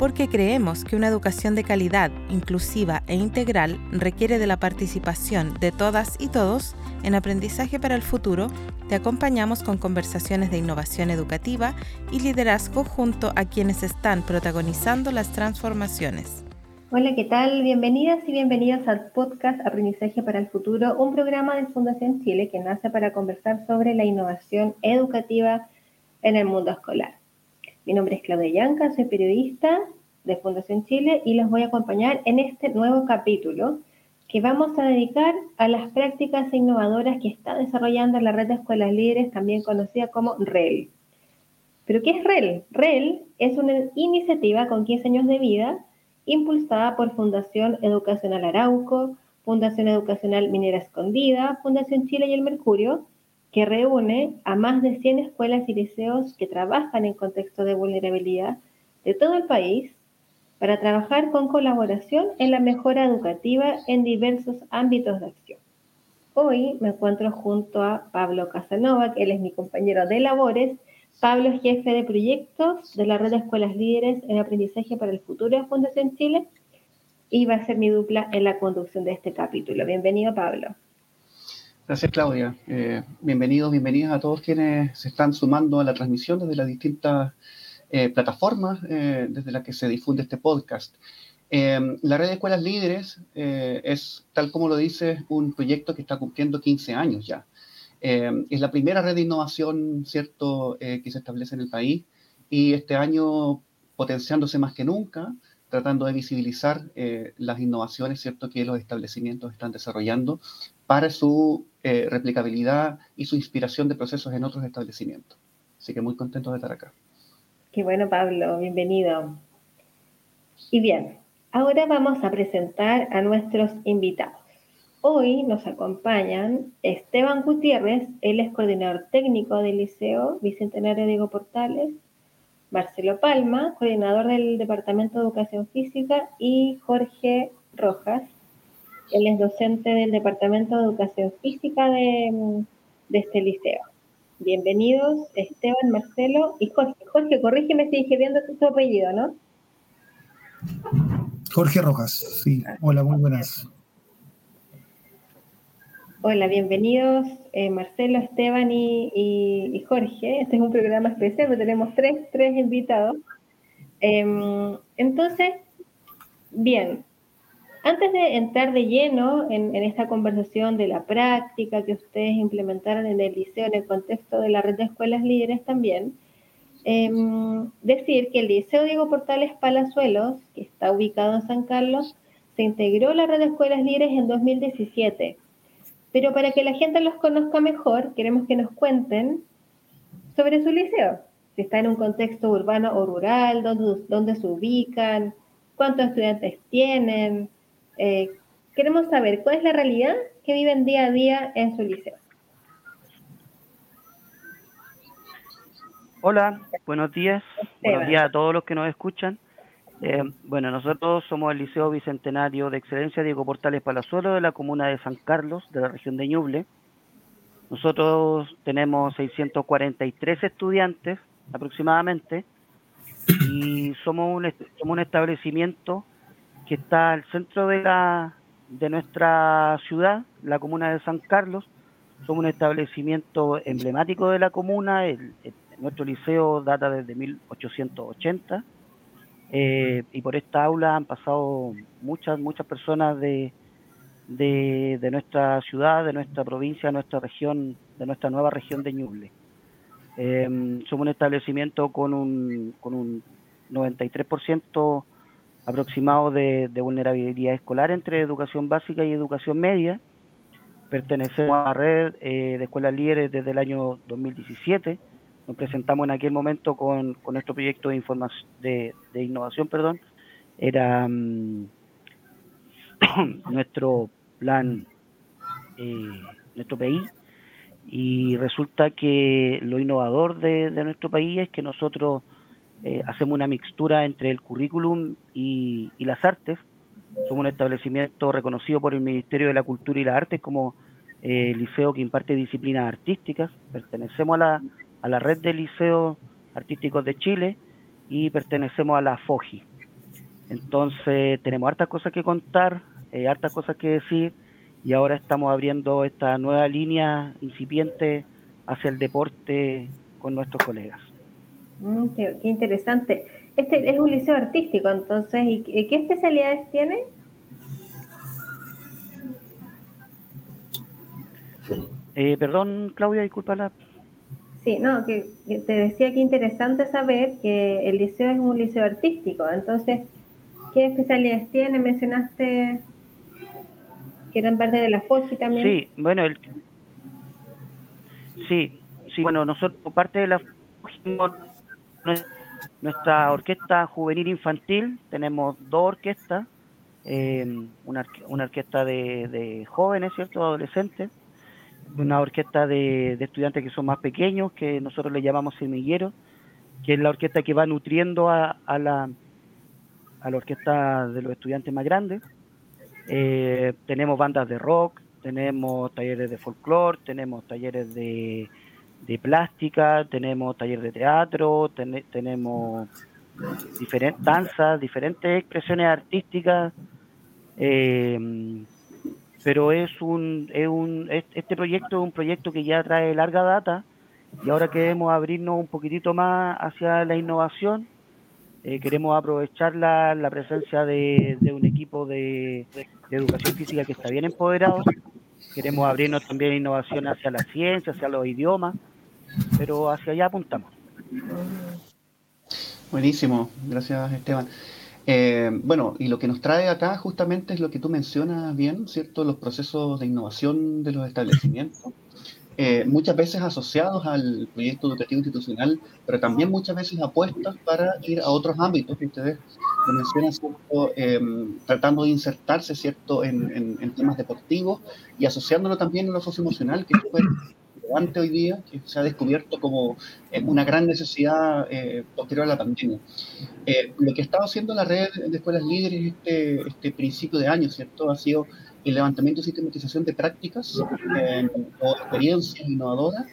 porque creemos que una educación de calidad, inclusiva e integral requiere de la participación de todas y todos en aprendizaje para el futuro, te acompañamos con conversaciones de innovación educativa y liderazgo junto a quienes están protagonizando las transformaciones. Hola, ¿qué tal? Bienvenidas y bienvenidos al podcast Aprendizaje para el Futuro, un programa de Fundación Chile que nace para conversar sobre la innovación educativa en el mundo escolar. Mi nombre es Claudia Yanca, soy periodista de Fundación Chile y los voy a acompañar en este nuevo capítulo que vamos a dedicar a las prácticas innovadoras que está desarrollando la red de escuelas líderes, también conocida como REL. ¿Pero qué es REL? REL es una iniciativa con 15 años de vida impulsada por Fundación Educacional Arauco, Fundación Educacional Minera Escondida, Fundación Chile y el Mercurio, que reúne a más de 100 escuelas y liceos que trabajan en contexto de vulnerabilidad de todo el país para trabajar con colaboración en la mejora educativa en diversos ámbitos de acción. Hoy me encuentro junto a Pablo Casanova, que él es mi compañero de labores. Pablo es jefe de proyectos de la red de escuelas líderes en aprendizaje para el futuro de Fundación Chile y va a ser mi dupla en la conducción de este capítulo. Bienvenido, Pablo. Gracias, Claudia. Eh, bienvenidos, bienvenidas a todos quienes se están sumando a la transmisión desde las distintas eh, plataformas eh, desde las que se difunde este podcast. la red de escuelas líderes es, tal como lo dice, un proyecto que está cumpliendo 15 años ya. es la primera red de innovación, ¿cierto?, que se establece en el país y este año potenciándose más que nunca, tratando de visibilizar las innovaciones, ¿cierto?, que los establecimientos están desarrollando para su eh, replicabilidad y su inspiración de procesos en otros establecimientos. Así que muy contento de estar acá. Qué bueno, Pablo, bienvenido. Y bien, ahora vamos a presentar a nuestros invitados. Hoy nos acompañan Esteban Gutiérrez, él es coordinador técnico del Liceo Bicentenario Diego Portales, Marcelo Palma, coordinador del Departamento de Educación Física, y Jorge Rojas, él es docente del Departamento de Educación Física de, este liceo. Bienvenidos Esteban, Marcelo y Jorge. Jorge, corrígeme si dije bien tu apellido, ¿no? Jorge Rojas, sí. Hola, muy buenas. Hola, bienvenidos eh, Marcelo, Esteban y, Jorge. Este es un programa especial, porque tenemos tres, tres invitados. Em, entonces, bien, antes de entrar de lleno en, esta conversación de la práctica que ustedes implementaron en el liceo en el contexto de la red de escuelas líderes también, em, decir que el Liceo Diego Portales Palazuelos, que está ubicado en San Carlos, se integró a la red de escuelas líderes en 2017. Pero para que la gente los conozca mejor, queremos que nos cuenten sobre su liceo. Si está en un contexto urbano o rural, dónde, dónde se ubican, cuántos estudiantes tienen, eh, queremos saber cuál es la realidad que viven día a día en su liceo. Hola, buenos días. Buenos días a todos los que nos escuchan. Eh, bueno, nosotros somos el Liceo Bicentenario de Excelencia Diego Portales Palazuelo de la comuna de San Carlos, de la región de Ñuble. Nosotros tenemos 643 estudiantes aproximadamente y somos un, somos un establecimiento que está al centro de, la, de nuestra ciudad, la comuna de San Carlos. Somos un establecimiento emblemático de la comuna. nuestro liceo data desde 1880. Eh, y por esta aula han pasado muchas, muchas personas de, de, nuestra ciudad, de nuestra provincia, de nuestra región, de nuestra nueva región de Ñuble. Eh, somos un establecimiento con un, con un 93% aproximado de, vulnerabilidad escolar entre educación básica y educación media. Pertenecemos a la red eh, de escuelas líderes desde el año 2017. Nos presentamos en aquel momento con, nuestro proyecto de, innovación, perdón. Era mm, nuestro plan, eh, nuestro PI. Y resulta que lo innovador de nuestro país es que nosotros eh, hacemos una mixtura entre el currículum y, las artes. Somos un establecimiento reconocido por el Ministerio de la Cultura y las Artes como eh, liceo que imparte disciplinas artísticas. Pertenecemos a la, red de liceos artísticos de Chile y pertenecemos a la FOGI, Entonces tenemos hartas cosas que contar, eh, hartas cosas que decir y ahora estamos abriendo esta nueva línea incipiente hacia el deporte con nuestros colegas. Mm, qué, interesante. Este es un liceo artístico, entonces, ¿y qué especialidades tiene? Eh, perdón, Claudia, disculpa la... Sí, no, que, te decía que interesante saber que el liceo es un liceo artístico, entonces, ¿qué especialidades tiene? Mencionaste que eran parte de la FOSI también. Sí, bueno, el... sí, sí, bueno, nosotros parte de la nuestra orquesta juvenil infantil, tenemos dos orquestas, eh, una, una, orquesta de, de jóvenes, ¿cierto?, adolescentes, una orquesta de, estudiantes que son más pequeños, que nosotros le llamamos semilleros, que es la orquesta que va nutriendo a, la, a la orquesta de los estudiantes más grandes. Eh, tenemos bandas de rock, tenemos talleres de folclore, tenemos talleres de, de plástica, tenemos talleres de teatro, tenemos diferentes danzas, diferentes expresiones artísticas. Eh, pero es un, es un, este proyecto es un proyecto que ya trae larga data y ahora queremos abrirnos un poquitito más hacia la innovación. Eh, queremos aprovechar la, la presencia de, un equipo de, educación física que está bien empoderado. Queremos abrirnos también innovación hacia la ciencia, hacia los idiomas, pero hacia allá apuntamos. Buenísimo, gracias Esteban. Eh, bueno, y lo que nos trae acá justamente es lo que tú mencionas bien, ¿cierto? Los procesos de innovación de los establecimientos, eh, muchas veces asociados al proyecto educativo institucional, pero también muchas veces apuestas para ir a otros ámbitos que ustedes mencionan, ¿cierto? Em, tratando de insertarse, ¿cierto?, en, en, temas deportivos y asociándolo también a lo socioemocional, que fue hoy día, que se ha descubierto como eh, una gran necesidad eh, posterior a la pandemia. Eh, lo que estaba haciendo la red de escuelas líderes este, este principio de año, ¿cierto? Ha sido el levantamiento y sistematización de prácticas o experiencias innovadoras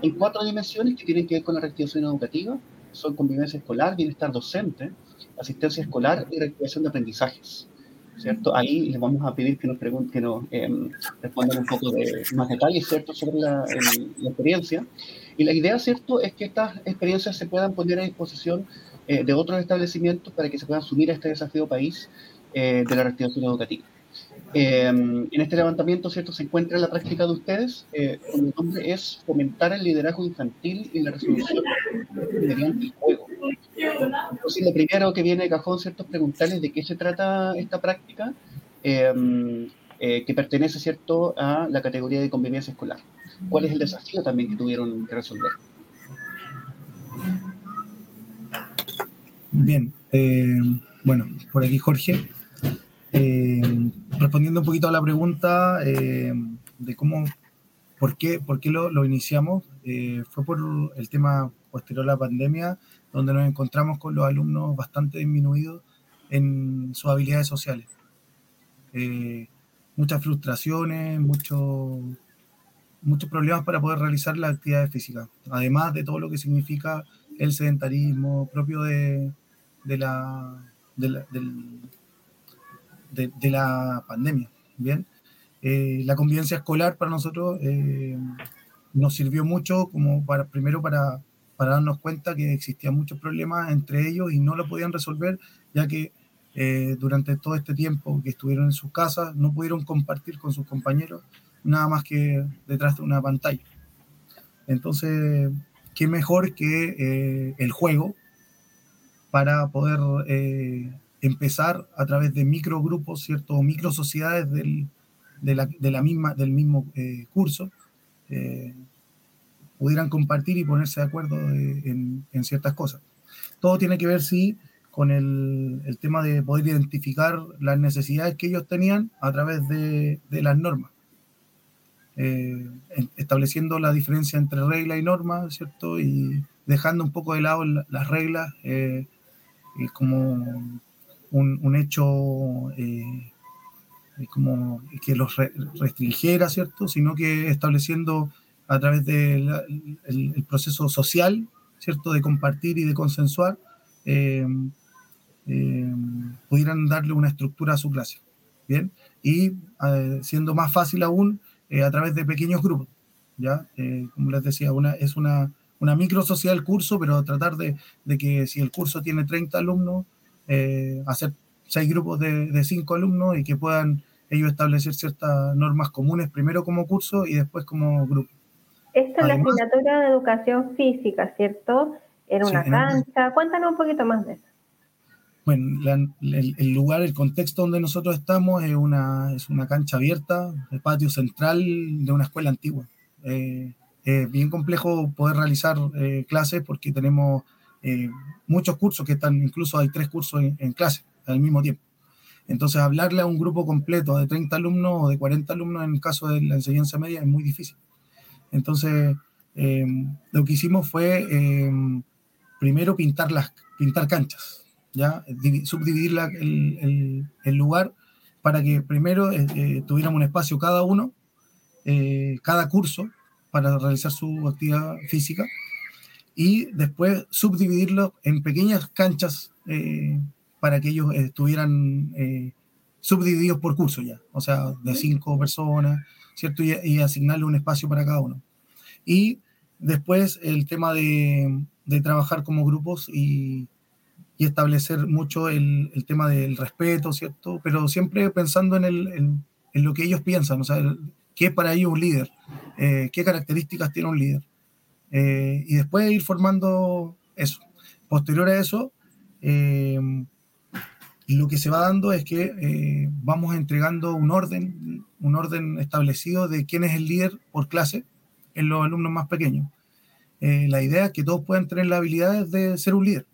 en cuatro dimensiones que tienen que ver con la reactivación educativa, son convivencia escolar, bienestar docente, asistencia escolar y reactivación de aprendizajes. ¿Cierto? Ahí les vamos a pedir que nos, pregunten, que nos em, respondan un poco de más detalles, ¿cierto?, sobre la, experiencia. Y la idea, ¿cierto?, es que estas experiencias se puedan poner a disposición eh, de otros establecimientos para que se puedan asumir a este desafío país eh, de la reactivación educativa. Em, en este levantamiento, ¿cierto?, se encuentra la práctica de ustedes, eh, cuyo nombre es fomentar el liderazgo infantil y la resolución mediante el juego. Lo primero que viene de cajón, ¿cierto?, es preguntarles de qué se trata esta práctica em, eh, que pertenece, ¿cierto?, a la categoría de convivencia escolar. ¿Cuál es el desafío también que tuvieron que resolver? Bien, eh, bueno, por aquí Jorge. Eh, respondiendo un poquito a la pregunta de cómo, por qué, por qué lo, lo iniciamos, fue por el tema posterior a la pandemia donde nos encontramos con los alumnos bastante disminuidos en sus habilidades sociales. Eh, muchas frustraciones, muchos problemas para poder realizar las actividades físicas, además de todo lo que significa el sedentarismo propio de, de, la, de, la pandemia. Bien, eh, la convivencia escolar para nosotros eh, nos sirvió mucho como para, primero para para darnos cuenta que existían muchos problemas entre ellos y no lo podían resolver, ya que eh, durante todo este tiempo que estuvieron en sus casas no pudieron compartir con sus compañeros nada más que detrás de una pantalla. Entonces, qué mejor que eh, el juego para poder eh, empezar a través de microgrupos, ¿cierto? O micro sociedades del, de la, de la misma, del mismo curso, pudieran compartir y ponerse de acuerdo en, ciertas cosas. Todo tiene que ver, sí, con el, tema de poder identificar las necesidades que ellos tenían a través de, las normas, eh, estableciendo la diferencia entre regla y norma, ¿cierto? Y dejando un poco de lado las reglas eh, como un, hecho eh, como que los restringiera, ¿cierto? Sino que estableciendo a través del proceso social, ¿cierto? De compartir y de consensuar, eh, eh, pudieran darle una estructura a su clase. Bien, y siendo más fácil aún a través de pequeños grupos. ¿ya? como les decía, una, es una, una micro social curso, pero tratar de, de, que si el curso tiene 30 alumnos, hacer seis grupos de, de cinco alumnos y que puedan ellos establecer ciertas normas comunes, primero como curso y después como grupo. Esta es la asignatura de educación física, ¿cierto? Era una cancha. Cuéntanos un poquito más de eso. Bueno, el, lugar, el contexto donde nosotros estamos es una, es una cancha abierta, el patio central de una escuela antigua. Eh, es bien complejo poder realizar eh, clases porque tenemos eh, muchos cursos que están, incluso hay tres cursos en, en clase al mismo tiempo. Entonces, hablarle a un grupo completo de 30 alumnos o de 40 alumnos en el caso de la enseñanza media es muy difícil. Entonces, eh, lo que hicimos fue eh, primero pintar, las, pintar canchas, ¿ya? subdividir el, el, lugar para que primero eh, tuviéramos un espacio cada uno, cada curso, para realizar su actividad física, y después subdividirlo en pequeñas canchas para que ellos estuvieran subdivididos por curso ya, o sea, de cinco personas, ¿cierto? Y, asignarle un espacio para cada uno. Y después el tema de, trabajar como grupos y, establecer mucho el, tema del respeto, ¿cierto? Pero siempre pensando en, el, en, lo que ellos piensan, o sea, qué es para ellos un líder, eh, qué características tiene un líder. Eh, y después ir formando eso. Posterior a eso, eh, lo que se va dando es que vamos entregando un orden, un orden establecido de quién es el líder por clase en los alumnos más pequeños. Eh, la idea es que todos puedan tener la habilidad de ser un líder.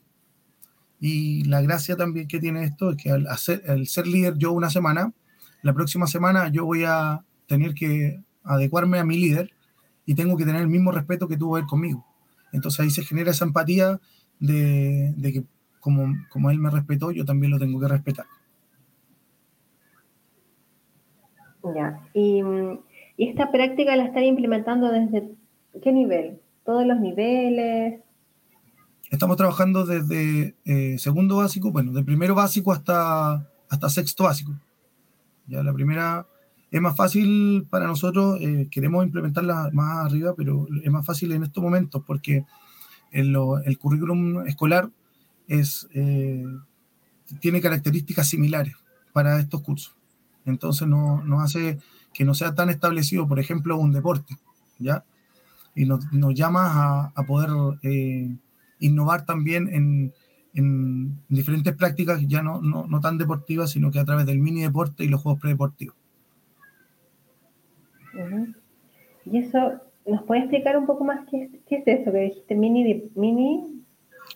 Y la gracia también que tiene esto es que al, al ser líder yo una semana, la próxima semana yo voy a tener que adecuarme a mi líder y tengo que tener el mismo respeto que tuvo él conmigo. Entonces ahí se genera esa empatía de, de que como, como él me respetó, yo también lo tengo que respetar. Ya, y, esta práctica la están implementando desde qué nivel? ¿Todos los niveles? Estamos trabajando desde eh, segundo básico, bueno, de primero básico hasta, hasta sexto básico. Ya la primera es más fácil para nosotros, eh, queremos implementarla más arriba, pero es más fácil en estos momentos porque el, el currículum escolar es, eh, tiene características similares para estos cursos. Entonces no, nos hace que no sea tan establecido, por ejemplo, un deporte, ¿ya? Y nos, nos llama a, poder eh, innovar también en, en, diferentes prácticas ya no, no, no, tan deportivas, sino que a través del mini deporte y los juegos predeportivos. Y eso, ¿nos puede explicar un poco más qué es, qué es eso que dijiste? Mini, mini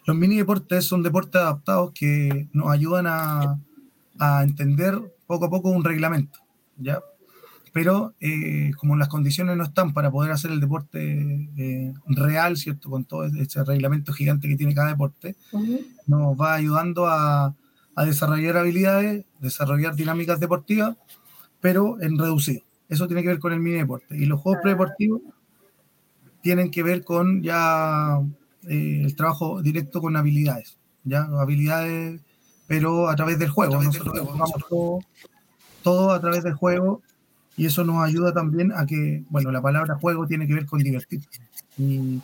los mini deportes son deportes adaptados que nos ayudan a, a entender poco a poco un reglamento, ¿ya? Pero eh, como las condiciones no están para poder hacer el deporte eh, real, ¿cierto? Con todo ese reglamento gigante que tiene cada deporte, nos va ayudando a, a, desarrollar habilidades, desarrollar dinámicas deportivas, pero en reducido. Eso tiene que ver con el mini deporte. Y los juegos ah. predeportivos tienen que ver con ya eh, el trabajo directo con habilidades, ¿ya? Habilidades, pero a través del juego. Nosotros todo, a través del juego y eso nos ayuda también a que, bueno, la palabra juego tiene que ver con divertirse. Y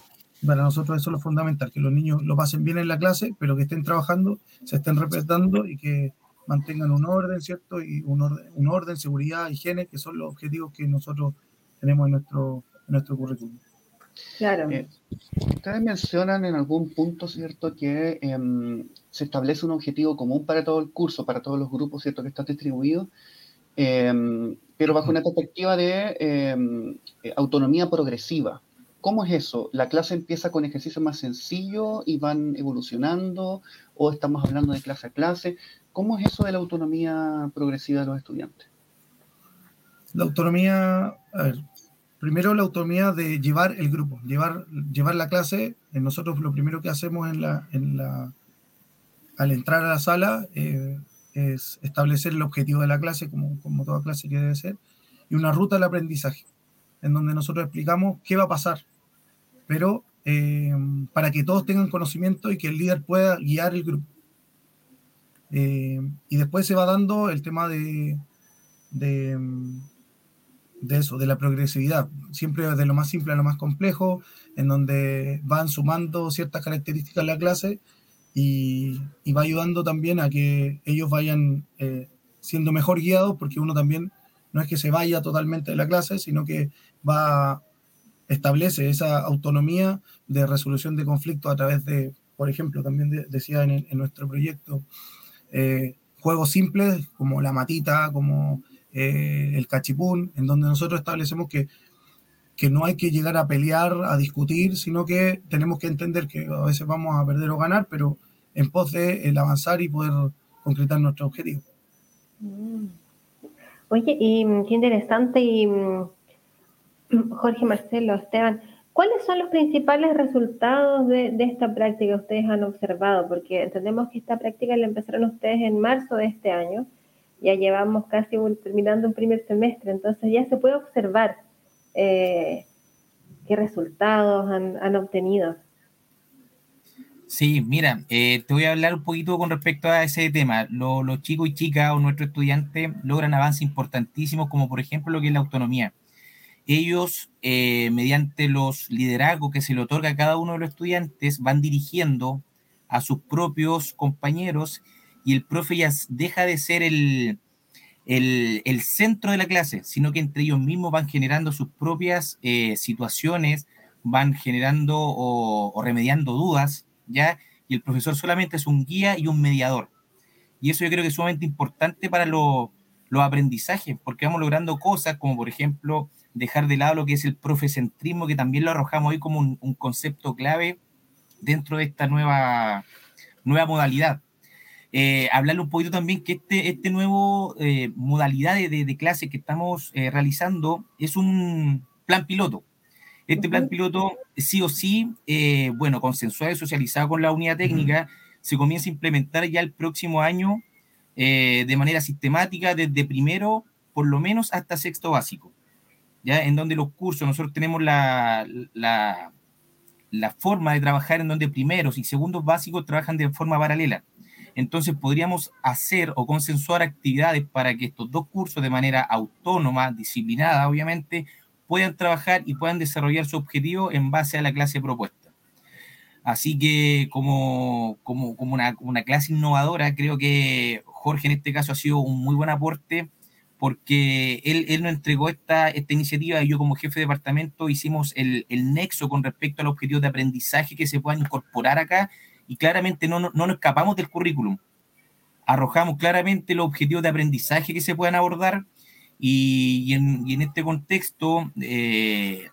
para nosotros eso es lo fundamental, que los niños lo pasen bien en la clase, pero que estén trabajando, se estén respetando y que mantengan un orden, ¿cierto? Y un orden, un orden seguridad, higiene, que son los objetivos que nosotros tenemos en nuestro, en nuestro currículum. Claro. Eh, ustedes mencionan en algún punto, ¿cierto?, que em, se establece un objetivo común para todo el curso, para todos los grupos, ¿cierto?, que están distribuidos, em, pero bajo una perspectiva de em, eh, autonomía progresiva. ¿Cómo es eso? ¿La clase empieza con ejercicios más sencillos y van evolucionando? ¿O estamos hablando de clase a clase? ¿Cómo es eso de la autonomía progresiva de los estudiantes? La autonomía, a ver, primero la autonomía de llevar el grupo, llevar, llevar la clase. Nosotros lo primero que hacemos en la, al entrar a la sala eh, es establecer el objetivo de la clase, como, como toda clase que debe ser, y una ruta del aprendizaje, en donde nosotros explicamos qué va a pasar, pero eh, para que todos tengan conocimiento y que el líder pueda guiar el grupo. Eh, y después se va dando el tema de, de, eso, de la progresividad, siempre de lo más simple a lo más complejo, en donde van sumando ciertas características a la clase y, va ayudando también a que ellos vayan eh, siendo mejor guiados, porque uno también no es que se vaya totalmente de la clase, sino que va establece esa autonomía de resolución de conflictos a través de, por ejemplo, también decía en, nuestro proyecto, eh, juegos simples como la matita, como eh, el cachipún, en donde nosotros establecemos que, que no hay que llegar a pelear, a discutir, sino que tenemos que entender que a veces vamos a perder o ganar, pero en pos de el avanzar y poder concretar nuestro objetivo. Mm. Oye, y mm, qué interesante, y mm, Jorge Marcelo, Esteban, ¿cuáles son los principales resultados de, esta práctica que ustedes han observado? Porque entendemos que esta práctica la empezaron ustedes en marzo de este año, ya llevamos casi terminando un primer semestre, entonces ya se puede observar eh, qué resultados han obtenido. Sí, mira, eh, te voy a hablar un poquito con respecto a ese tema. los chicos y chicas o nuestros estudiantes logran avances importantísimos, como por ejemplo lo que es la autonomía. Ellos, eh, mediante los liderazgos que se le otorga a cada uno de los estudiantes, van dirigiendo a sus propios compañeros y el profe ya deja de ser el, el, centro de la clase, sino que entre ellos mismos van generando sus propias eh, situaciones, van generando o remediando dudas ¿ya? Y el profesor solamente es un guía y un mediador. Y eso yo creo que es sumamente importante para los aprendizajes, porque vamos logrando cosas como, por ejemplo, dejar de lado lo que es el profecentrismo, que también lo arrojamos hoy como un, concepto clave dentro de esta nueva, nueva modalidad. Eh, hablarle un poquito también que este, este nuevo eh, modalidad de, clase que estamos eh, realizando es un plan piloto. Este plan piloto, sí o sí, eh, bueno, consensuado y socializado con la unidad técnica, se comienza a implementar ya el próximo año eh, de manera sistemática, desde primero, por lo menos, hasta sexto básico. ¿ya? En donde los cursos, nosotros tenemos la, la, la forma de trabajar en donde primeros y segundos básicos trabajan de forma paralela. Entonces podríamos hacer o consensuar actividades para que estos dos cursos de manera autónoma, disciplinada, obviamente, puedan trabajar y puedan desarrollar su objetivo en base a la clase propuesta. Así que como, como, como una, una, clase innovadora, creo que Jorge en este caso ha sido un muy buen aporte porque él, él nos entregó esta, esta iniciativa y yo como jefe de departamento hicimos el, el nexo con respecto al objetivo de aprendizaje que se puedan incorporar acá y claramente no, no, no nos escapamos del currículum. Arrojamos claramente los objetivos de aprendizaje que se puedan abordar y, en, este contexto eh,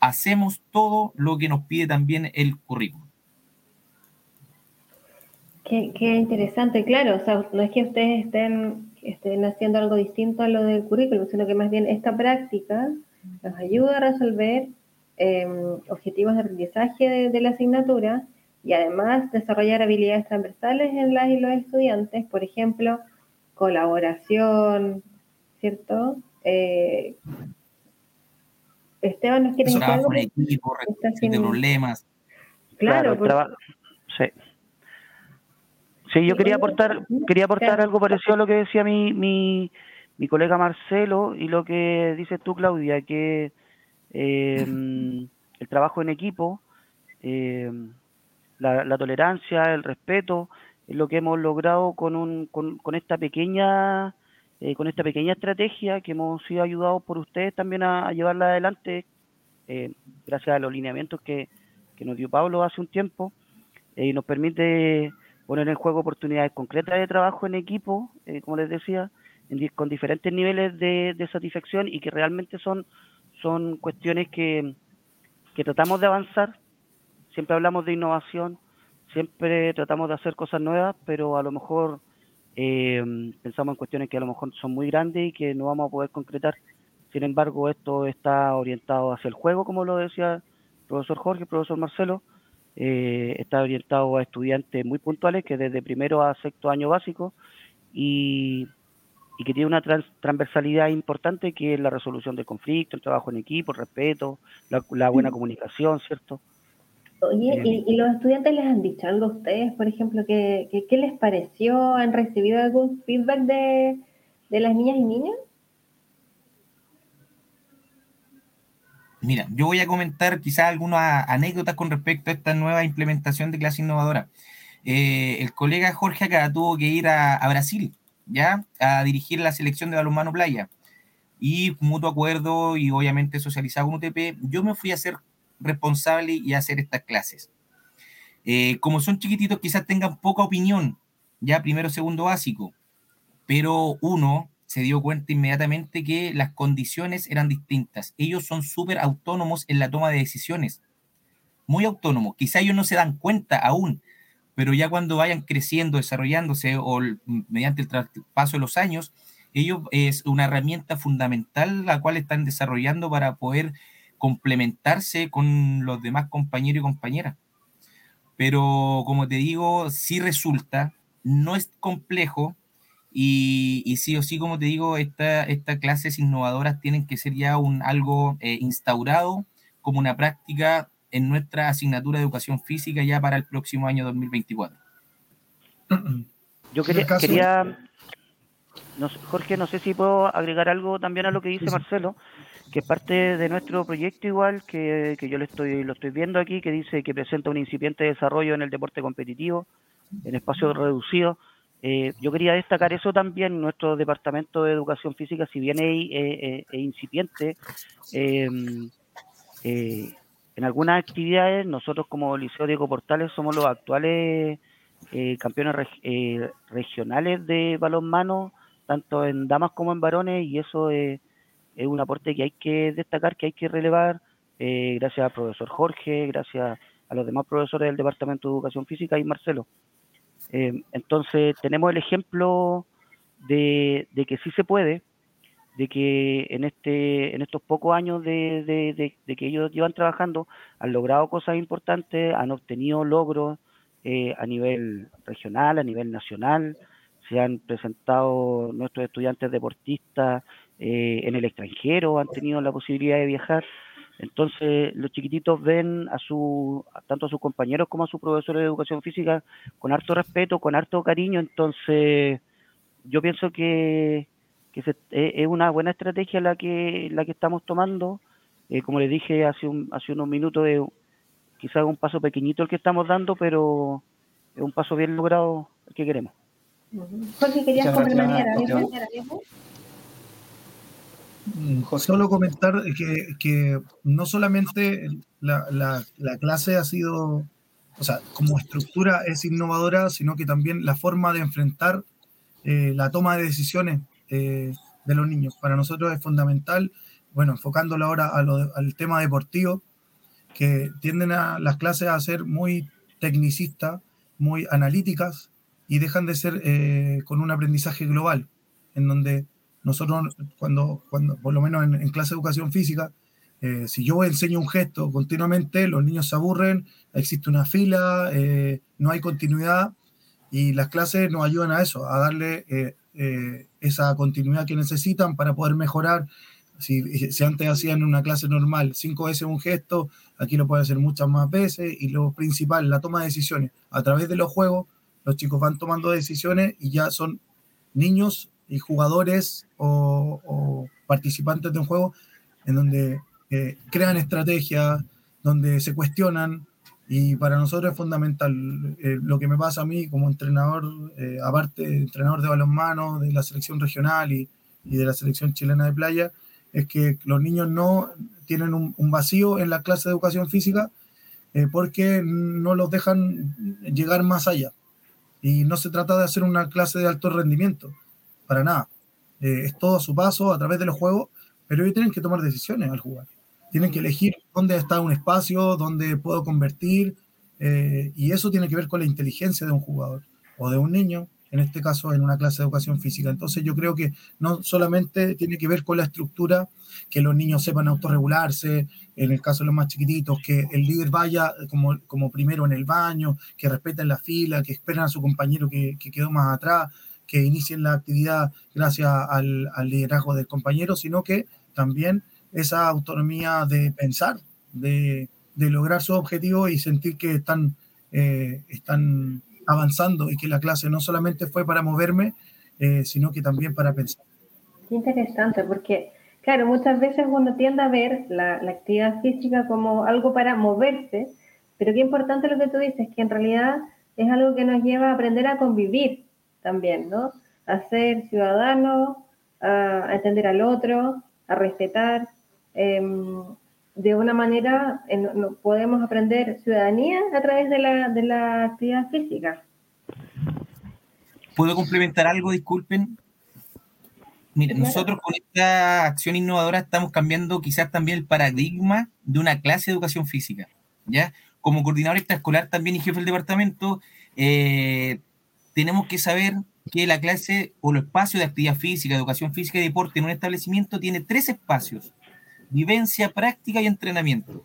hacemos todo lo que nos pide también el currículum. Qué, interesante, claro, o sea, no es que ustedes estén, estén haciendo algo distinto a lo del currículum, sino que más bien esta práctica nos ayuda a resolver em, objetivos de aprendizaje de, de, la asignatura y además desarrollar habilidades transversales en las y los estudiantes, por ejemplo, colaboración, ¿cierto? Eh, Esteban, ¿nos quiere decir algo? Equipo, de problemas. Claro, sí. Sí, yo quería aportar, quería aportar algo parecido a lo que decía mi, mi, mi colega Marcelo y lo que dices tú, Claudia, que eh, el trabajo en equipo, eh, la, la, tolerancia, el respeto, es lo que hemos logrado con, un, con, con esta pequeña eh, con esta pequeña estrategia que hemos sido ayudados por ustedes también a, llevarla adelante, eh, gracias a los lineamientos que, nos dio Pablo hace un tiempo, eh, y nos permite poner en juego oportunidades concretas de trabajo en equipo, como les decía, con diferentes niveles de, satisfacción y que realmente son, son cuestiones que, que tratamos de avanzar. Siempre hablamos de innovación, siempre tratamos de hacer cosas nuevas, pero a lo mejor eh, pensamos en cuestiones que a lo mejor son muy grandes y que no vamos a poder concretar. Sin embargo, esto está orientado hacia el juego, como lo decía el profesor Jorge, el profesor Marcelo. Eh, está orientado a estudiantes muy puntuales que desde primero a sexto año básico y, que tiene una transversalidad importante que es la resolución del conflicto, el trabajo en equipo, el respeto, la, buena comunicación, ¿cierto? Oye, ¿y, los estudiantes les han dicho algo a ustedes, por ejemplo, qué, les pareció? ¿Han recibido algún feedback de, de las niñas y niños? Mira, yo voy a comentar quizás algunas anécdotas con respecto a esta nueva implementación de clase innovadora. Eh, el colega Jorge acá tuvo que ir a, Brasil, ¿ya? A dirigir la selección de balonmano playa. Y mutuo acuerdo y obviamente socializado con UTP, yo me fui a ser responsable y hacer estas clases. Eh, como son chiquititos, quizás tengan poca opinión, ya primero, segundo básico, pero uno se dio cuenta inmediatamente que las condiciones eran distintas. Ellos son súper autónomos en la toma de decisiones, muy autónomos. Quizá ellos no se dan cuenta aún, pero ya cuando vayan creciendo, desarrollándose o mediante el paso de los años, ellos es una herramienta fundamental la cual están desarrollando para poder complementarse con los demás compañeros y compañeras. Pero como te digo, sí resulta, no es complejo, y, sí o sí, como te digo, estas clases innovadoras tienen que ser ya un, algo eh, instaurado como una práctica en nuestra asignatura de educación física ya para el próximo año 2024. Yo quería, quería Jorge, no sé si puedo agregar algo también a lo que dice Marcelo, que parte de nuestro proyecto igual, que, que yo lo estoy, lo estoy viendo aquí, que dice que presenta un incipiente desarrollo en el deporte competitivo, en espacios reducidos. Eh, yo quería destacar eso también, nuestro departamento de educación física, si bien es, incipiente, em, eh, en algunas actividades nosotros como Liceo Diego Portales somos los actuales eh, campeones regionales de balonmano, tanto en damas como en varones, y eso es, un aporte que hay que destacar, que hay que relevar, gracias al profesor Jorge, gracias a los demás profesores del Departamento de Educación Física y Marcelo. Eh, entonces tenemos el ejemplo de, que sí se puede, de que en este en estos pocos años de, que ellos llevan trabajando han logrado cosas importantes, han obtenido logros eh, a nivel regional, a nivel nacional, se han presentado nuestros estudiantes deportistas eh, en el extranjero, han tenido la posibilidad de viajar. Entonces, los chiquititos ven a su, tanto a sus compañeros como a sus profesores de educación física con harto respeto, con harto cariño. Entonces, yo pienso que, es una buena estrategia la que, la que estamos tomando. Eh, como les dije hace, un, hace unos minutos, es quizás un paso pequeñito el que estamos dando, pero es un paso bien logrado el que queremos. Jorge, ¿querías algo? Mm, solo comentar que, no solamente la, clase ha sido, o sea, como estructura es innovadora, sino que también la forma de enfrentar eh, la toma de decisiones eh, de los niños. Para nosotros es fundamental, bueno, enfocándolo ahora al tema deportivo, que tienden a las clases a ser muy tecnicistas, muy analíticas y dejan de ser eh, con un aprendizaje global, en donde nosotros, cuando, cuando por lo menos en, clase de educación física, eh, si yo enseño un gesto continuamente, los niños se aburren, existe una fila, eh, no hay continuidad y las clases nos ayudan a eso, a darle eh, esa continuidad que necesitan para poder mejorar. Si, si, antes hacían una clase normal cinco veces un gesto, aquí lo pueden hacer muchas más veces y lo principal, la toma de decisiones. A través de los juegos, los chicos van tomando decisiones y ya son niños y jugadores o, participantes de un juego en donde eh, crean estrategias, donde se cuestionan y para nosotros es fundamental. Eh, lo que me pasa a mí como entrenador, eh, aparte de entrenador de balonmano, de la selección regional y, y, de la selección chilena de playa, es que los niños no tienen un, un vacío en la clase de educación física porque no los dejan llegar más allá. Y no se trata de hacer una clase de alto rendimiento, para nada. Eh, es todo a su paso, a través de los juegos, pero ellos tienen que tomar decisiones al jugar. Tienen que elegir dónde está un espacio, dónde puedo convertir, eh, y eso tiene que ver con la inteligencia de un jugador o de un niño, en este caso en una clase de educación física. Entonces yo creo que no solamente tiene que ver con la estructura, que los niños sepan autorregularse, en el caso de los más chiquititos, que el líder vaya como, como primero en el baño, que respeten la fila, que esperen a su compañero que, que quedó más atrás, que inicien la actividad gracias al, liderazgo del compañero, sino que también esa autonomía de pensar, de, de lograr sus objetivos y sentir que están, eh, están avanzando y que la clase no solamente fue para moverme, eh, sino que también para pensar. Qué interesante, porque claro, muchas veces uno tiende a ver la, la actividad física como algo para moverse, pero qué importante lo que tú dices, que en realidad es algo que nos lleva a aprender a convivir también, ¿no? A ser ciudadanos, a, entender al otro, a respetar. Em, de una manera podemos aprender ciudadanía a través de la, de la actividad física. ¿Puedo complementar algo? Disculpen. Miren, nosotros con esta acción innovadora estamos cambiando quizás también el paradigma de una clase de educación física. ¿ya? Como coordinador extraescolar también y jefe del departamento, eh, tenemos que saber que la clase o el espacio de actividad física, educación física y deporte en un establecimiento tiene tres espacios, vivencia, práctica y entrenamiento.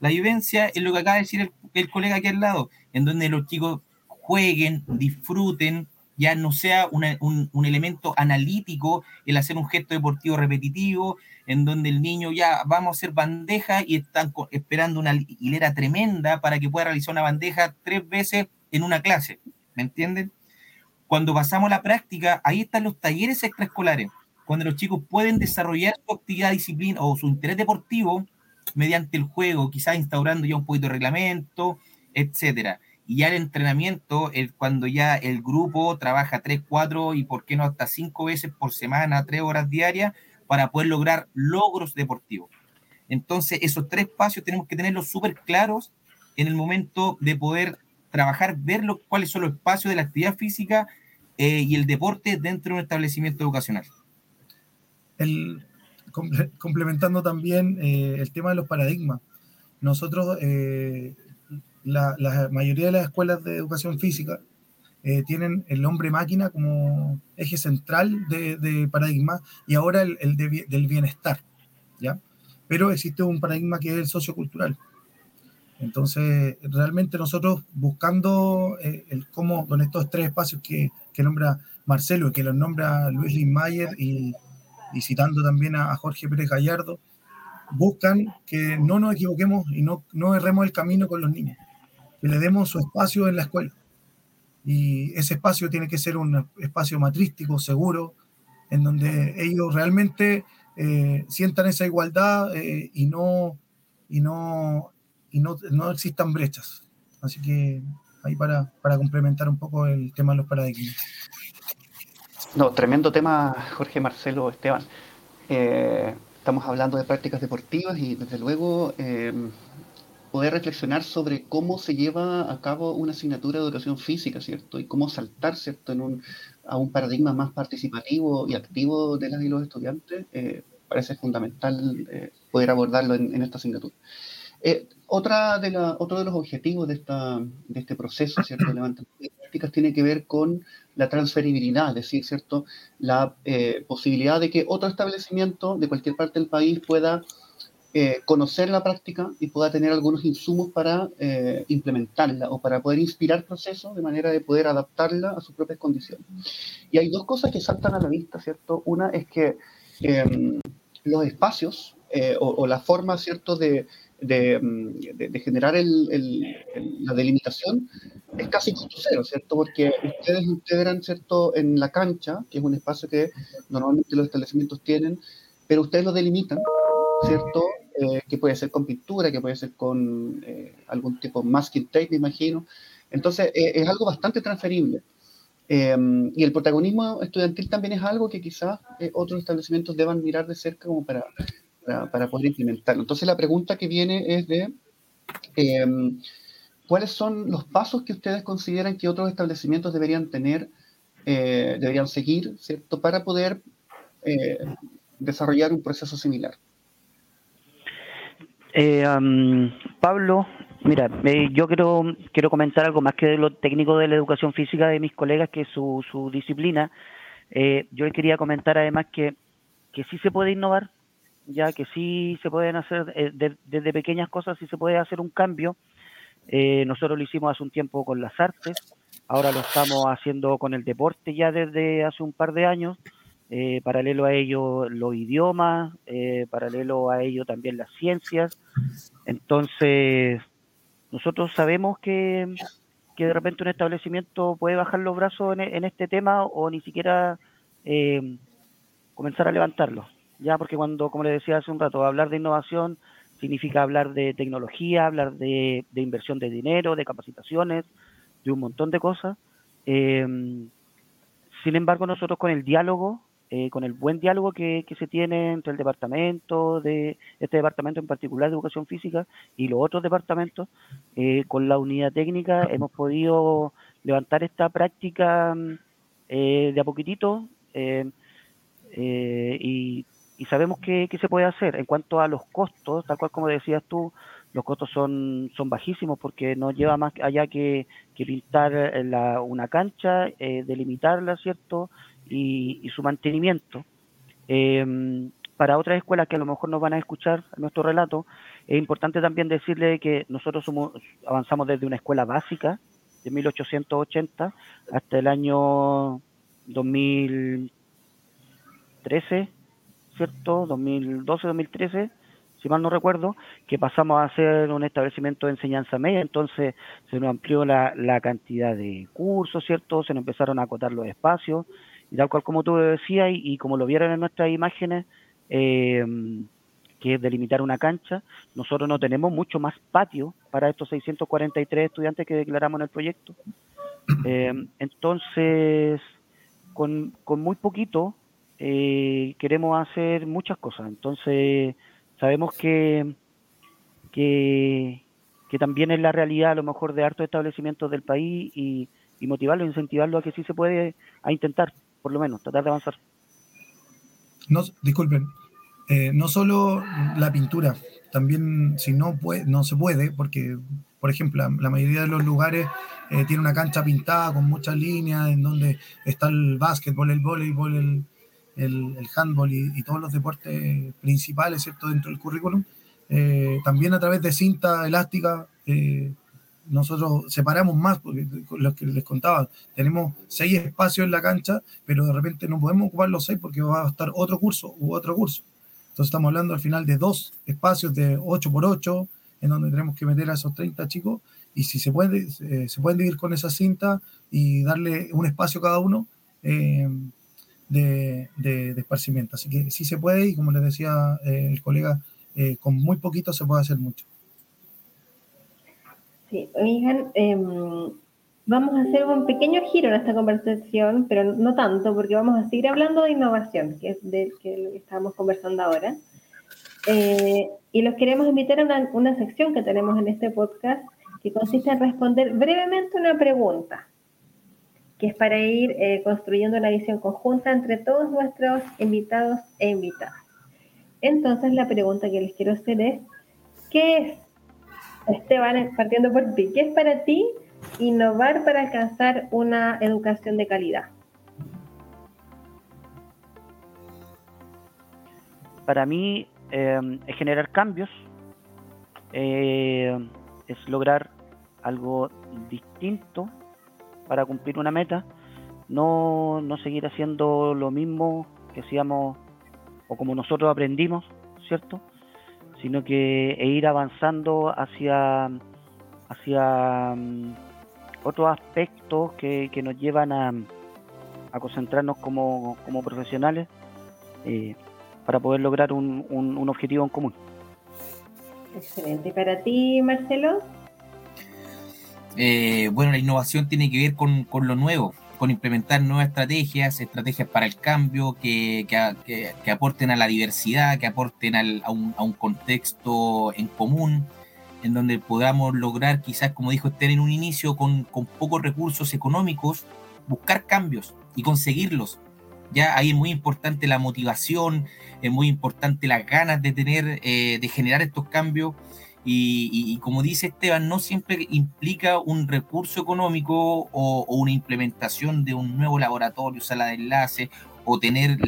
La vivencia es lo que acaba de decir el, colega aquí al lado, en donde los chicos jueguen, disfruten, ya no sea un, un, elemento analítico el hacer un gesto deportivo repetitivo, en donde el niño ya vamos a hacer bandeja y están esperando una hilera tremenda para que pueda realizar una bandeja tres veces en una clase. ¿Me entienden? Cuando pasamos a la práctica, ahí están los talleres extraescolares, cuando los chicos pueden desarrollar su actividad disciplina o su interés deportivo mediante el juego, quizás instaurando ya un poquito de reglamento, etcétera. Y ya el entrenamiento, cuando ya el grupo trabaja tres, cuatro y por qué no hasta cinco veces por semana, tres horas diarias, para poder lograr logros deportivos. Entonces, esos tres espacios tenemos que tenerlos súper claros en el momento de poder trabajar, ver cuáles son los espacios de la actividad física eh, y el deporte dentro de un establecimiento educacional. complementando también eh, el tema de los paradigmas. Nosotros, eh, la, mayoría de las escuelas de educación física tienen el hombre máquina como eje central de, paradigma y ahora el, del bienestar, ¿ya? Pero existe un paradigma que es el sociocultural entonces, realmente nosotros buscando eh, el cómo con estos tres espacios que, que, nombra Marcelo y que los nombra Luis Linmayer y, y citando también a, Jorge Pérez Gallardo, buscan que no nos equivoquemos y no, no erremos el camino con los niños, que le demos su espacio en la escuela. Y ese espacio tiene que ser un espacio matrístico, seguro, en donde ellos realmente eh, sientan esa igualdad eh, y no, y no y no, no existan brechas. Así que ahí para, para complementar un poco el tema de los paradigmas. No, tremendo tema, Jorge Marcelo Esteban. Eh, estamos hablando de prácticas deportivas y desde luego eh, poder reflexionar sobre cómo se lleva a cabo una asignatura de educación física, ¿cierto? Y cómo saltar, ¿cierto?, en un, a un paradigma más participativo y activo de las y los estudiantes, eh, parece fundamental poder abordarlo en, en esta asignatura. Eh, otra de la, otro de los objetivos de, esta, de este proceso ¿cierto? de levantamiento de prácticas tiene que ver con la transferibilidad, es decir, ¿cierto? la eh, posibilidad de que otro establecimiento de cualquier parte del país pueda eh, conocer la práctica y pueda tener algunos insumos para implementarla o para poder inspirar procesos de manera de poder adaptarla a sus propias condiciones. Y hay dos cosas que saltan a la vista, ¿cierto? Una es que em, los espacios o, o, la forma, ¿cierto?, de, Mm, de, generar la delimitación es casi costo cero, ¿cierto? Porque ustedes integran, ¿cierto?, en la cancha, que es un espacio que normalmente los establecimientos tienen, pero ustedes lo delimitan, ¿cierto? Eh, que puede ser con pintura, que puede ser con eh, algún tipo de masking tape, me imagino. Entonces, eh, es algo bastante transferible. Em, y el protagonismo estudiantil también es algo que quizás otros establecimientos deban mirar de cerca como para para, poder implementarlo. Entonces la pregunta que viene es de em, cuáles son los pasos que ustedes consideran que otros establecimientos deberían tener, eh, deberían seguir, ¿cierto? Para poder eh, desarrollar un proceso similar. Eh, Pablo, mira, yo quiero, quiero comentar algo más que de lo técnico de la educación física de mis colegas, que es su, su disciplina. yo quería comentar además que, que sí se puede innovar, ya que sí se pueden hacer, eh, desde pequeñas cosas sí se puede hacer un cambio. Eh, nosotros lo hicimos hace un tiempo con las artes, ahora lo estamos haciendo con el deporte ya desde hace un par de años, eh, paralelo a ello los idiomas, eh, paralelo a ello también las ciencias. Entonces, nosotros sabemos que, de repente un establecimiento puede bajar los brazos en, este tema o ni siquiera eh, comenzar a levantarlo. Ya, porque cuando, como le decía hace un rato, hablar de innovación significa hablar de tecnología, hablar de, inversión de dinero, de capacitaciones, de un montón de cosas. sin embargo, nosotros con el diálogo eh, con el buen diálogo que, se tiene entre el departamento, de este departamento en particular de educación física y los otros departamentos, eh, con la unidad técnica hemos podido levantar esta práctica eh, de a poquitito y, sabemos que, se puede hacer. En cuanto a los costos, tal cual como decías tú, los costos son, son bajísimos porque no lleva más allá que, pintar una cancha, delimitarla, ¿cierto? y, su mantenimiento. Em, para otras escuelas que a lo mejor nos van a escuchar nuestro relato, es importante también decirle que nosotros avanzamos desde una escuela básica de 1880 hasta el año 2013, ¿cierto? 2012, 2013, si mal no recuerdo, que pasamos a ser un establecimiento de enseñanza media, entonces se nos amplió la, la cantidad de cursos, ¿cierto? Se nos empezaron a acotar los espacios y tal cual como tú decías y, como lo vieron en nuestras imágenes, eh, que es delimitar una cancha, nosotros no tenemos mucho más patio para estos 643 estudiantes que declaramos en el proyecto. Eh, entonces, con, muy poquito eh, queremos hacer muchas cosas. Entonces, sabemos que, que, también es la realidad a lo mejor de hartos establecimientos del país y, y motivarlo, incentivarlo a que sí se puede a intentar por lo menos, tratar de avanzar. No, disculpen, eh, no solo la pintura, también si no, puede, no se puede, porque, por ejemplo, la, mayoría de los lugares eh, tiene una cancha pintada con muchas líneas, en donde está el básquetbol, el voleibol, el, el, handball y, todos los deportes principales, ¿cierto?, dentro del currículum. Eh, también a través de cinta elástica nosotros separamos más, porque lo que les contaba, tenemos seis espacios en la cancha, pero de repente no podemos ocupar los seis porque va a estar otro curso u otro curso. Entonces estamos hablando al final de dos espacios de 8 por 8 en donde tenemos que meter a esos 30 chicos, y si se puede, se pueden dividir con esa cinta y darle un espacio a cada uno eh, de, de, esparcimiento. Así que sí se puede, y como les decía eh, el colega, eh, con muy poquito se puede hacer mucho. Sí, oigan, em, vamos a hacer un pequeño giro en esta conversación, pero no tanto, porque vamos a seguir hablando de innovación, que es de que lo que estamos conversando ahora. Eh, y los queremos invitar a una, sección que tenemos en este podcast, que consiste en responder brevemente una pregunta, que es para ir eh, construyendo una visión conjunta entre todos nuestros invitados e invitadas. Entonces, la pregunta que les quiero hacer es, ¿qué es Esteban, partiendo por ti, ¿qué es para ti innovar para alcanzar una educación de calidad? Para mí eh, es generar cambios, eh, es lograr algo distinto para cumplir una meta, no, no seguir haciendo lo mismo que hacíamos o como nosotros aprendimos, ¿cierto? sino que e ir avanzando hacia, hacia mm, otros aspectos que, nos llevan a, a concentrarnos como, como profesionales eh, para poder lograr un, un, objetivo en común. Excelente. ¿Para ti, Marcelo? Eh, bueno, la innovación tiene que ver con, con lo nuevo con implementar nuevas estrategias, estrategias para el cambio, que, que, aporten a la diversidad, que aporten a, un, a, un, contexto en común, en donde podamos lograr, quizás, como dijo Esther en un inicio, con, con pocos recursos económicos, buscar cambios y conseguirlos. Ya ahí es muy importante la motivación, es muy importante las ganas de tener, eh, de generar estos cambios y, como dice Esteban, no siempre implica un recurso económico o, una implementación de un nuevo laboratorio, sala de enlace, o tener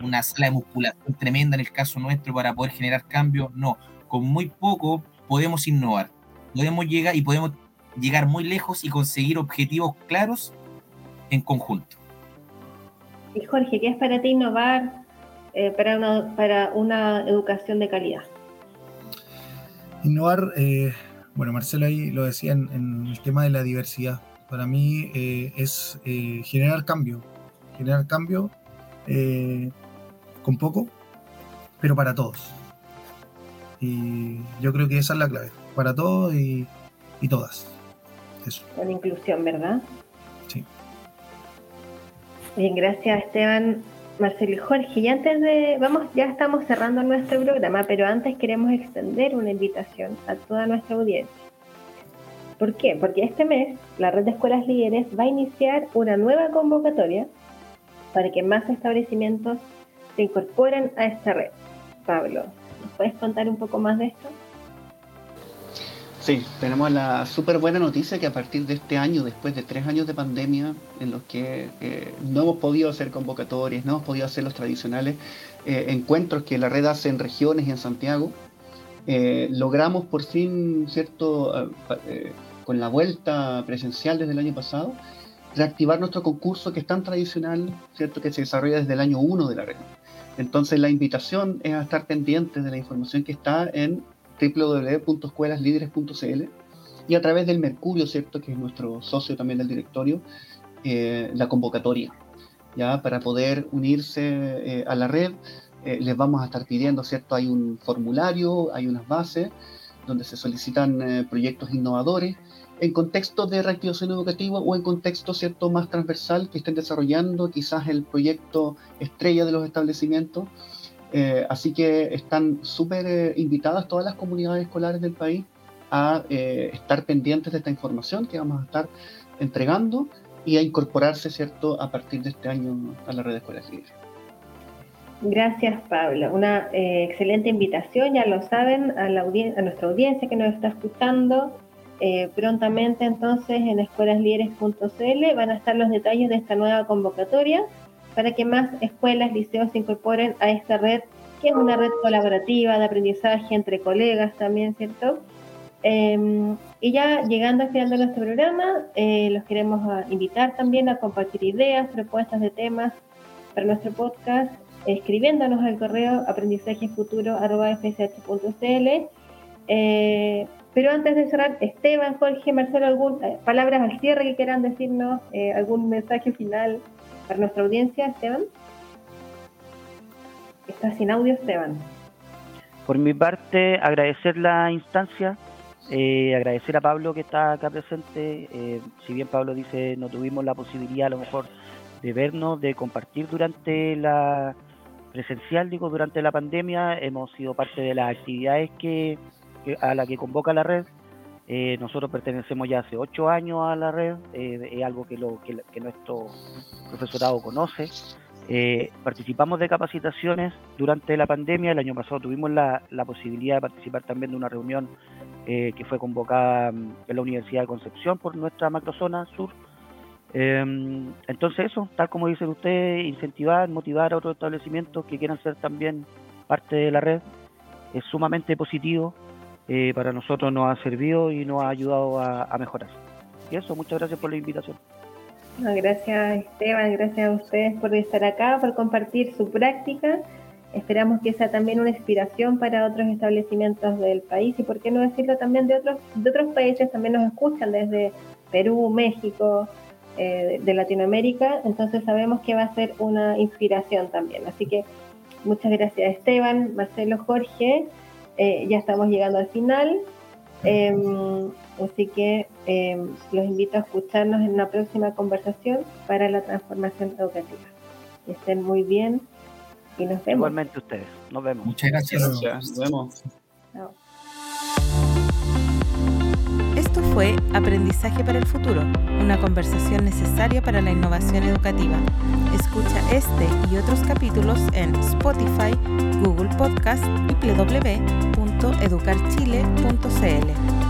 una sala de musculación tremenda en el caso nuestro para poder generar cambios. No, con muy poco podemos innovar, podemos llegar y podemos llegar muy lejos y conseguir objetivos claros en conjunto. Y Jorge, ¿qué es para ti innovar eh, para, una, para una educación de calidad? Innovar, eh, bueno, Marcelo ahí lo decía en, el tema de la diversidad. Para mí eh, es generar cambio, generar cambio con poco, pero para todos. Y yo creo que esa es la clave, para todos y, y todas. Eso. Con inclusión, ¿verdad? Sí. Bien, gracias Esteban. Marcelo y Jorge, y antes de, vamos, ya estamos cerrando nuestro programa, pero antes queremos extender una invitación a toda nuestra audiencia. ¿Por qué? Porque este mes la red de escuelas líderes va a iniciar una nueva convocatoria para que más establecimientos se incorporen a esta red. Pablo, ¿nos puedes contar un poco más de esto? Sí, tenemos la súper buena noticia que a partir de este año, después de tres años de pandemia, en los que eh, no hemos podido hacer convocatorias, no hemos podido hacer los tradicionales eh, encuentros que la red hace en regiones y en Santiago, eh, logramos por fin, ¿cierto?, con la vuelta presencial desde el año pasado, reactivar nuestro concurso que es tan tradicional, ¿cierto?, que se desarrolla desde el año 1 de la red. Entonces la invitación es a estar pendientes de la información que está en www.escuelaslíderes.cl y a través del Mercurio, ¿cierto? Que es nuestro socio también del directorio, eh, la convocatoria, ¿ya? Para poder unirse eh, a la red, eh, les vamos a estar pidiendo, ¿cierto? Hay un formulario, hay unas bases donde se solicitan proyectos innovadores en contexto de reactivación educativa o en contexto cierto más transversal que estén desarrollando quizás el proyecto estrella de los establecimientos eh, así que están súper eh, invitadas todas las comunidades escolares del país a eh, estar pendientes de esta información que vamos a estar entregando y a incorporarse, ¿cierto?, a partir de este año a la red de escuelas libres. Gracias, Pablo. Una excelente invitación, ya lo saben, a, la a nuestra audiencia que nos está escuchando. prontamente, entonces, en escuelaslíderes.cl van a estar los detalles de esta nueva convocatoria para que más escuelas, liceos se incorporen a esta red, que es una red colaborativa de aprendizaje entre colegas también, ¿cierto? Em, y ya llegando al final de nuestro programa, eh, los queremos invitar también a compartir ideas, propuestas de temas para nuestro podcast, escribiéndonos al correo aprendizajefuturo.fsh.cl. Eh, pero antes de cerrar, Esteban, Jorge, Marcelo, algún, eh, palabras al cierre que quieran decirnos, algún mensaje final para nuestra audiencia, Esteban. Está sin audio, Esteban. Por mi parte, agradecer la instancia, eh, agradecer a Pablo que está acá presente. Eh, si bien Pablo dice no tuvimos la posibilidad a lo mejor de vernos, de compartir durante la presencial, digo, durante la pandemia, hemos sido parte de las actividades que a la que convoca la red. Eh, nosotros pertenecemos ya hace ocho años a la red, eh, es algo que, lo, que, nuestro profesorado conoce. Eh, participamos de capacitaciones durante la pandemia, el año pasado tuvimos la, la posibilidad de participar también de una reunión que fue convocada mm, en la Universidad de Concepción por nuestra macrozona sur. Em, entonces eso, tal como dicen ustedes, incentivar, motivar a otros establecimientos que quieran ser también parte de la red es sumamente positivo eh, para nosotros nos ha servido y nos ha ayudado a, mejorar. Y eso, muchas gracias por la invitación. gracias Esteban, gracias a ustedes por estar acá, por compartir su práctica. Esperamos que sea también una inspiración para otros establecimientos del país y por qué no decirlo también de otros, de otros países, también nos escuchan desde Perú, México, eh, de Latinoamérica, entonces sabemos que va a ser una inspiración también. Así que muchas gracias Esteban, Marcelo, Jorge. Eh, ya estamos llegando al final. Em, así que em, los invito a escucharnos en una próxima conversación para la transformación educativa. estén muy bien y nos vemos. Igualmente ustedes. Nos vemos. Muchas gracias. Nos vemos. Esto fue Aprendizaje para el Futuro, una conversación necesaria para la innovación educativa. Escucha este y otros capítulos en Spotify, Google Podcast y www.educarchile.cl.